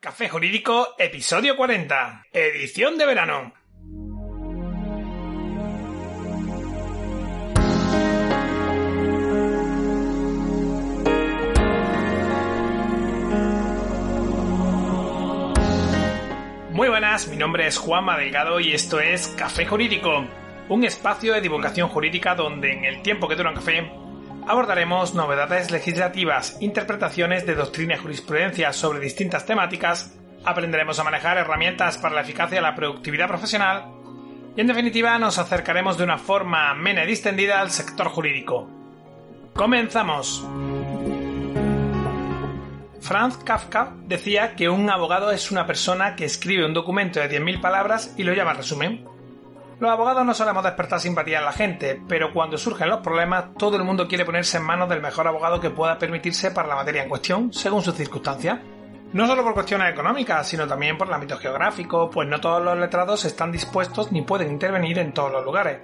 Café Jurídico, episodio 40, edición de verano. Muy buenas, mi nombre es Juan Delgado y esto es Café Jurídico, un espacio de divulgación jurídica donde en el tiempo que dura un café abordaremos novedades legislativas, interpretaciones de doctrina y jurisprudencia sobre distintas temáticas, aprenderemos a manejar herramientas para la eficacia y la productividad profesional y en definitiva nos acercaremos de una forma amena y distendida al sector jurídico. ¡Comenzamos! Franz Kafka decía que un abogado es una persona que escribe un documento de 10.000 palabras y lo llama resumen. Los abogados no solemos despertar simpatía en la gente, pero cuando surgen los problemas, todo el mundo quiere ponerse en manos del mejor abogado que pueda permitirse para la materia en cuestión, según sus circunstancias. No solo por cuestiones económicas, sino también por el ámbito geográfico, pues no todos los letrados están dispuestos ni pueden intervenir en todos los lugares.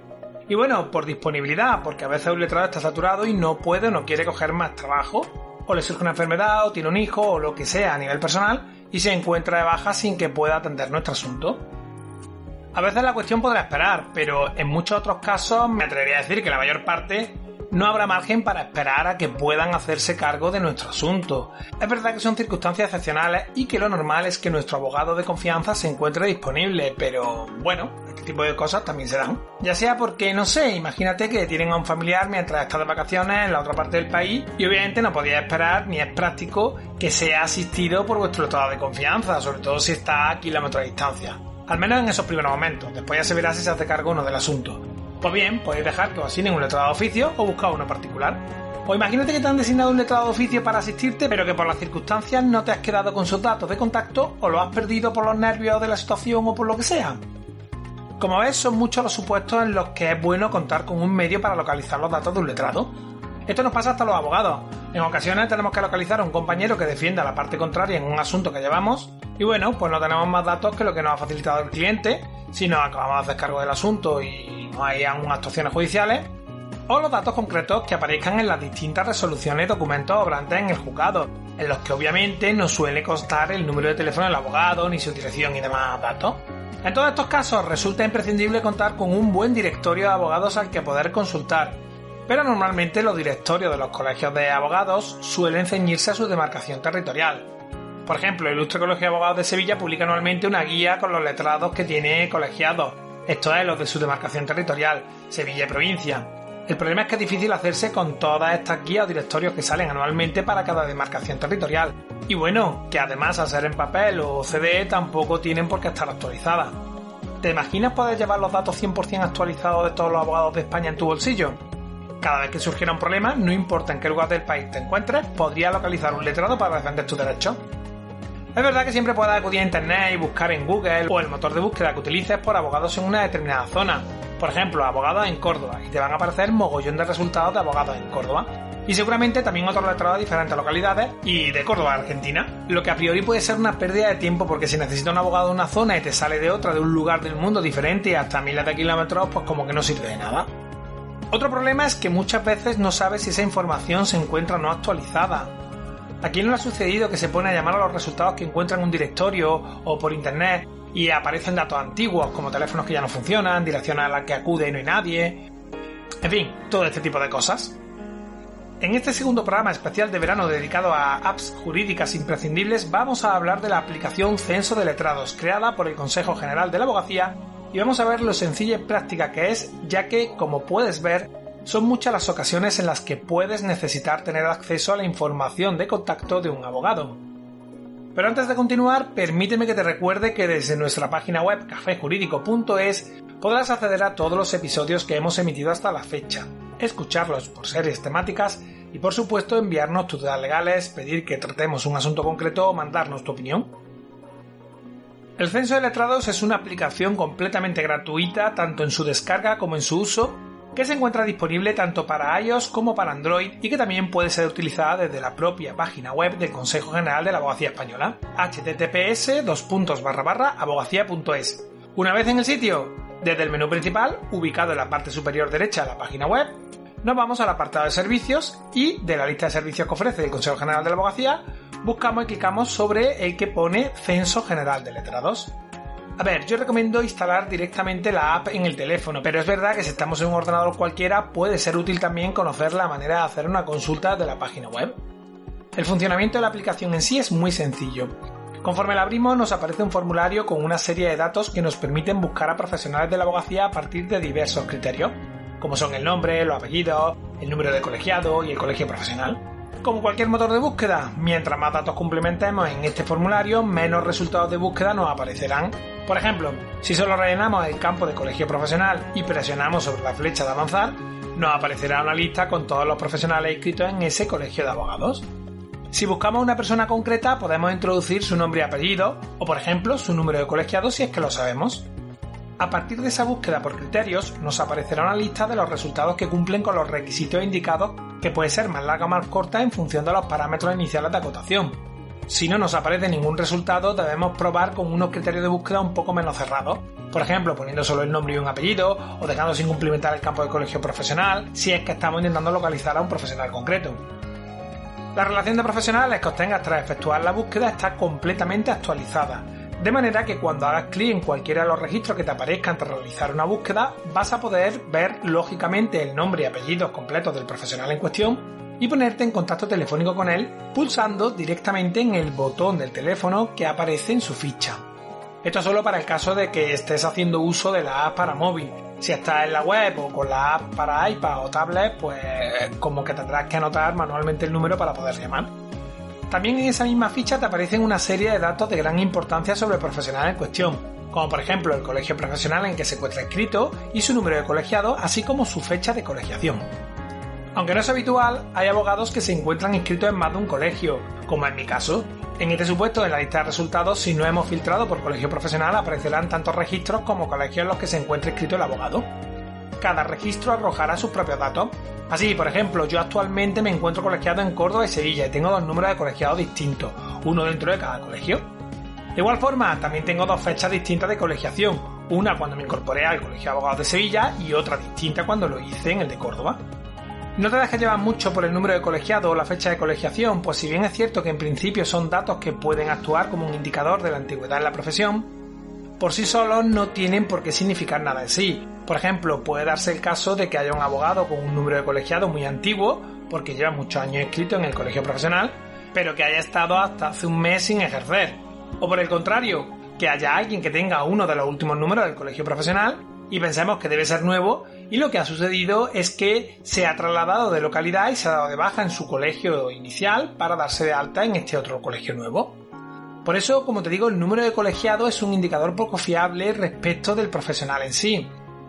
Y bueno, por disponibilidad, porque a veces un letrado está saturado y no puede o no quiere coger más trabajo, o le surge una enfermedad, o tiene un hijo, o lo que sea a nivel personal, y se encuentra de baja sin que pueda atender nuestro asunto. A veces la cuestión podrá esperar, pero en muchos otros casos me atrevería a decir que la mayor parte no habrá margen para esperar a que puedan hacerse cargo de nuestro asunto. Es verdad que son circunstancias excepcionales y que lo normal es que nuestro abogado de confianza se encuentre disponible, pero bueno, este tipo de cosas también se dan. Ya sea porque, no sé, imagínate que tienen a un familiar mientras está de vacaciones en la otra parte del país y obviamente no podía esperar ni es práctico que sea asistido por vuestro estado de confianza, sobre todo si está a kilómetros de distancia. Al menos en esos primeros momentos, después ya se verá si se hace cargo o no del asunto. Pues bien, podéis dejar que os asignen un letrado de oficio o buscar uno particular. O imagínate que te han designado un letrado de oficio para asistirte, pero que por las circunstancias no te has quedado con sus datos de contacto o lo has perdido por los nervios de la situación o por lo que sea. Como ves, son muchos los supuestos en los que es bueno contar con un medio para localizar los datos de un letrado. Esto nos pasa hasta los abogados. En ocasiones tenemos que localizar a un compañero que defienda la parte contraria en un asunto que llevamos. Y bueno, pues no tenemos más datos que lo que nos ha facilitado el cliente. Si nos acabamos de hacer cargo del asunto y no hay aún actuaciones judiciales o los datos concretos que aparezcan en las distintas resoluciones documentos obrantes en el juzgado, en los que obviamente no suele constar el número de teléfono del abogado, ni su dirección y demás datos. En todos estos casos resulta imprescindible contar con un buen directorio de abogados al que poder consultar, pero normalmente los directorios de los colegios de abogados suelen ceñirse a su demarcación territorial. Por ejemplo, el Ilustre Colegio de Abogados de Sevilla publica anualmente una guía con los letrados que tiene colegiados, esto es, los de su demarcación territorial, Sevilla y provincia. El problema es que es difícil hacerse con todas estas guías o directorios que salen anualmente para cada demarcación territorial. Y bueno, que además al ser en papel o CD tampoco tienen por qué estar actualizadas. ¿Te imaginas poder llevar los datos 100% actualizados de todos los abogados de España en tu bolsillo? Cada vez que surgiera un problema, no importa en qué lugar del país te encuentres, podría localizar un letrado para defender tus derechos. Es verdad que siempre puedes acudir a internet y buscar en Google o el motor de búsqueda que utilices por abogados en una determinada zona. Por ejemplo, abogados en Córdoba, y te van a aparecer mogollón de resultados de abogados en Córdoba. Y seguramente también otros letrados de diferentes localidades y de Córdoba, Argentina. Lo que a priori puede ser una pérdida de tiempo porque si necesitas un abogado de una zona y te sale de otra, de un lugar del mundo diferente y hasta miles de kilómetros, pues como que no sirve de nada. Otro problema es que muchas veces no sabes si esa información se encuentra no actualizada. ¿A quién no le ha sucedido que se pone a llamar a los resultados que encuentra en un directorio o por internet y aparecen datos antiguos como teléfonos que ya no funcionan, direcciones a las que acude y no hay nadie? En fin, todo este tipo de cosas. En este segundo programa especial de verano dedicado a apps jurídicas imprescindibles vamos a hablar de la aplicación Censo de Letrados creada por el Consejo General de la Abogacía y vamos a ver lo sencilla y práctica que es ya que, como puedes ver, son muchas las ocasiones en las que puedes necesitar tener acceso a la información de contacto de un abogado. Pero antes de continuar, permíteme que te recuerde que desde nuestra página web cafejurídico.es podrás acceder a todos los episodios que hemos emitido hasta la fecha, escucharlos por series temáticas y por supuesto enviarnos tus legales, pedir que tratemos un asunto concreto o mandarnos tu opinión. El Censo de Letrados es una aplicación completamente gratuita tanto en su descarga como en su uso que se encuentra disponible tanto para iOS como para Android y que también puede ser utilizada desde la propia página web del Consejo General de la Abogacía Española, https abogacía.es. Una vez en el sitio, desde el menú principal, ubicado en la parte superior derecha de la página web, nos vamos al apartado de servicios y de la lista de servicios que ofrece el Consejo General de la Abogacía, buscamos y clicamos sobre el que pone Censo General de Letrados. A ver, yo recomiendo instalar directamente la app en el teléfono, pero es verdad que si estamos en un ordenador cualquiera puede ser útil también conocer la manera de hacer una consulta de la página web. El funcionamiento de la aplicación en sí es muy sencillo. Conforme la abrimos nos aparece un formulario con una serie de datos que nos permiten buscar a profesionales de la abogacía a partir de diversos criterios, como son el nombre, los apellidos, el número de colegiado y el colegio profesional. Como cualquier motor de búsqueda, mientras más datos complementemos en este formulario, menos resultados de búsqueda nos aparecerán. Por ejemplo, si solo rellenamos el campo de colegio profesional y presionamos sobre la flecha de avanzar, nos aparecerá una lista con todos los profesionales inscritos en ese colegio de abogados. Si buscamos una persona concreta, podemos introducir su nombre y apellido, o por ejemplo, su número de colegiado si es que lo sabemos. A partir de esa búsqueda por criterios, nos aparecerá una lista de los resultados que cumplen con los requisitos indicados, que puede ser más larga o más corta en función de los parámetros iniciales de acotación. Si no nos aparece ningún resultado, debemos probar con unos criterios de búsqueda un poco menos cerrados. Por ejemplo, poniendo solo el nombre y un apellido, o dejando sin cumplimentar el campo de colegio profesional, si es que estamos intentando localizar a un profesional concreto. La relación de profesionales que obtengas tras efectuar la búsqueda está completamente actualizada, de manera que cuando hagas clic en cualquiera de los registros que te aparezcan tras realizar una búsqueda, vas a poder ver lógicamente el nombre y apellidos completos del profesional en cuestión y ponerte en contacto telefónico con él pulsando directamente en el botón del teléfono que aparece en su ficha. Esto solo para el caso de que estés haciendo uso de la app para móvil. Si estás en la web o con la app para iPad o tablet, pues como que tendrás que anotar manualmente el número para poder llamar. También en esa misma ficha te aparecen una serie de datos de gran importancia sobre el profesional en cuestión, como por ejemplo el colegio profesional en que se encuentra inscrito y su número de colegiado, así como su fecha de colegiación. Aunque no es habitual, hay abogados que se encuentran inscritos en más de un colegio, como en mi caso. En este supuesto, en la lista de resultados, si no hemos filtrado por colegio profesional, aparecerán tantos registros como colegios en los que se encuentre inscrito el abogado. Cada registro arrojará sus propios datos, Así, por ejemplo, yo actualmente me encuentro colegiado en Córdoba y Sevilla y tengo dos números de colegiados distintos, uno dentro de cada colegio. De igual forma, también tengo dos fechas distintas de colegiación, una cuando me incorporé al Colegio de Abogados de Sevilla y otra distinta cuando lo hice en el de Córdoba. No te dejes llevar mucho por el número de colegiado o la fecha de colegiación, pues si bien es cierto que en principio son datos que pueden actuar como un indicador de la antigüedad en la profesión, por sí solos no tienen por qué significar nada en sí, por ejemplo, puede darse el caso de que haya un abogado con un número de colegiado muy antiguo, porque lleva muchos años inscrito en el colegio profesional, pero que haya estado hasta hace un mes sin ejercer. O por el contrario, que haya alguien que tenga uno de los últimos números del colegio profesional y pensemos que debe ser nuevo y lo que ha sucedido es que se ha trasladado de localidad y se ha dado de baja en su colegio inicial para darse de alta en este otro colegio nuevo. Por eso, como te digo, el número de colegiado es un indicador poco fiable respecto del profesional en sí.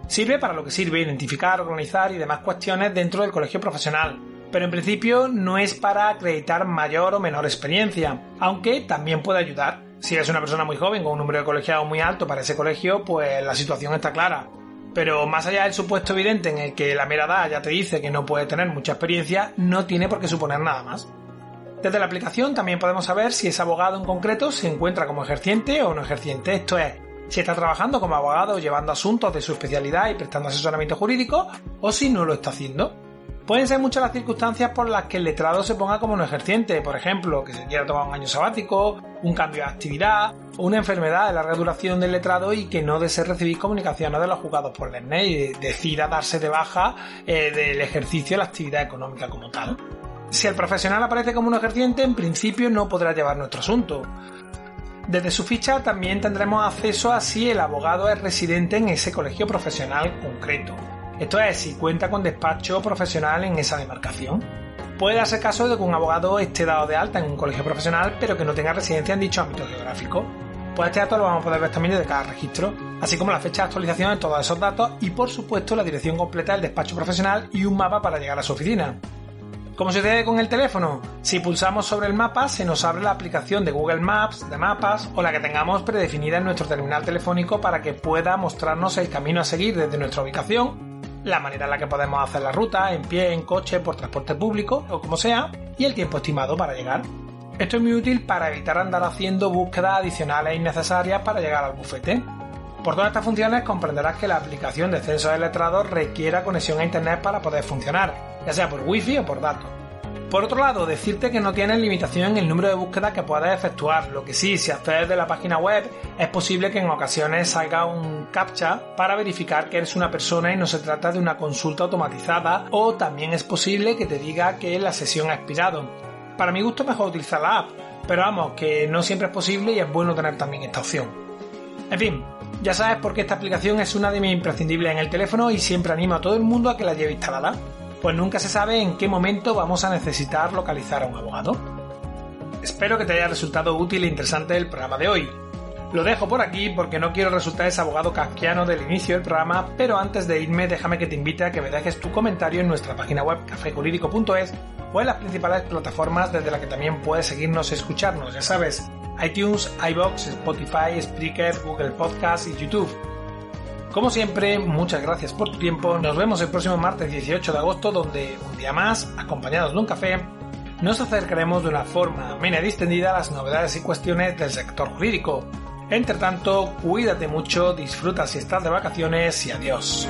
Sirve para lo que sirve, identificar, organizar y demás cuestiones dentro del colegio profesional, pero en principio no es para acreditar mayor o menor experiencia, aunque también puede ayudar. Si eres una persona muy joven con un número de colegiados muy alto para ese colegio, pues la situación está clara. Pero más allá del supuesto evidente en el que la mera edad ya te dice que no puede tener mucha experiencia, no tiene por qué suponer nada más. Desde la aplicación también podemos saber si ese abogado en concreto se encuentra como ejerciente o no ejerciente, esto es, si está trabajando como abogado llevando asuntos de su especialidad y prestando asesoramiento jurídico o si no lo está haciendo. Pueden ser muchas las circunstancias por las que el letrado se ponga como no ejerciente, por ejemplo, que se quiera tomar un año sabático, un cambio de actividad o una enfermedad de larga duración del letrado y que no desee recibir comunicaciones de los juzgados por la y decida darse de baja eh, del ejercicio de la actividad económica como tal. Si el profesional aparece como un ejerciente, en principio no podrá llevar nuestro asunto. Desde su ficha también tendremos acceso a si el abogado es residente en ese colegio profesional concreto. Esto es, si cuenta con despacho profesional en esa demarcación. Puede darse caso de que un abogado esté dado de alta en un colegio profesional pero que no tenga residencia en dicho ámbito geográfico. Pues este dato lo vamos a poder ver también desde cada registro, así como la fecha de actualización de todos esos datos y por supuesto la dirección completa del despacho profesional y un mapa para llegar a su oficina. Como sucede con el teléfono, si pulsamos sobre el mapa se nos abre la aplicación de Google Maps, de mapas o la que tengamos predefinida en nuestro terminal telefónico para que pueda mostrarnos el camino a seguir desde nuestra ubicación, la manera en la que podemos hacer la ruta, en pie, en coche, por transporte público o como sea, y el tiempo estimado para llegar. Esto es muy útil para evitar andar haciendo búsquedas adicionales innecesarias para llegar al bufete. Por todas estas funciones comprenderás que la aplicación de censo de letrados requiera conexión a internet para poder funcionar, ya sea por wifi o por datos. Por otro lado, decirte que no tienes limitación en el número de búsquedas que puedes efectuar, lo que sí, si accedes de la página web, es posible que en ocasiones salga un captcha para verificar que eres una persona y no se trata de una consulta automatizada, o también es posible que te diga que la sesión ha expirado. Para mi gusto mejor utilizar la app, pero vamos, que no siempre es posible y es bueno tener también esta opción. En fin, ya sabes por qué esta aplicación es una de mis imprescindibles en el teléfono y siempre animo a todo el mundo a que la lleve instalada pues nunca se sabe en qué momento vamos a necesitar localizar a un abogado. Espero que te haya resultado útil e interesante el programa de hoy. Lo dejo por aquí porque no quiero resultar ese abogado kafkiano del inicio del programa, pero antes de irme déjame que te invite a que me dejes tu comentario en nuestra página web cafejurídico.es o en las principales plataformas desde las que también puedes seguirnos y escucharnos, ya sabes, iTunes, iBox, Spotify, Spreaker, Google Podcast y YouTube. Como siempre, muchas gracias por tu tiempo. Nos vemos el próximo martes 18 de agosto, donde un día más, acompañados de un café, nos acercaremos de una forma amena y distendida a las novedades y cuestiones del sector jurídico. Entre tanto, cuídate mucho, disfruta si estás de vacaciones y adiós.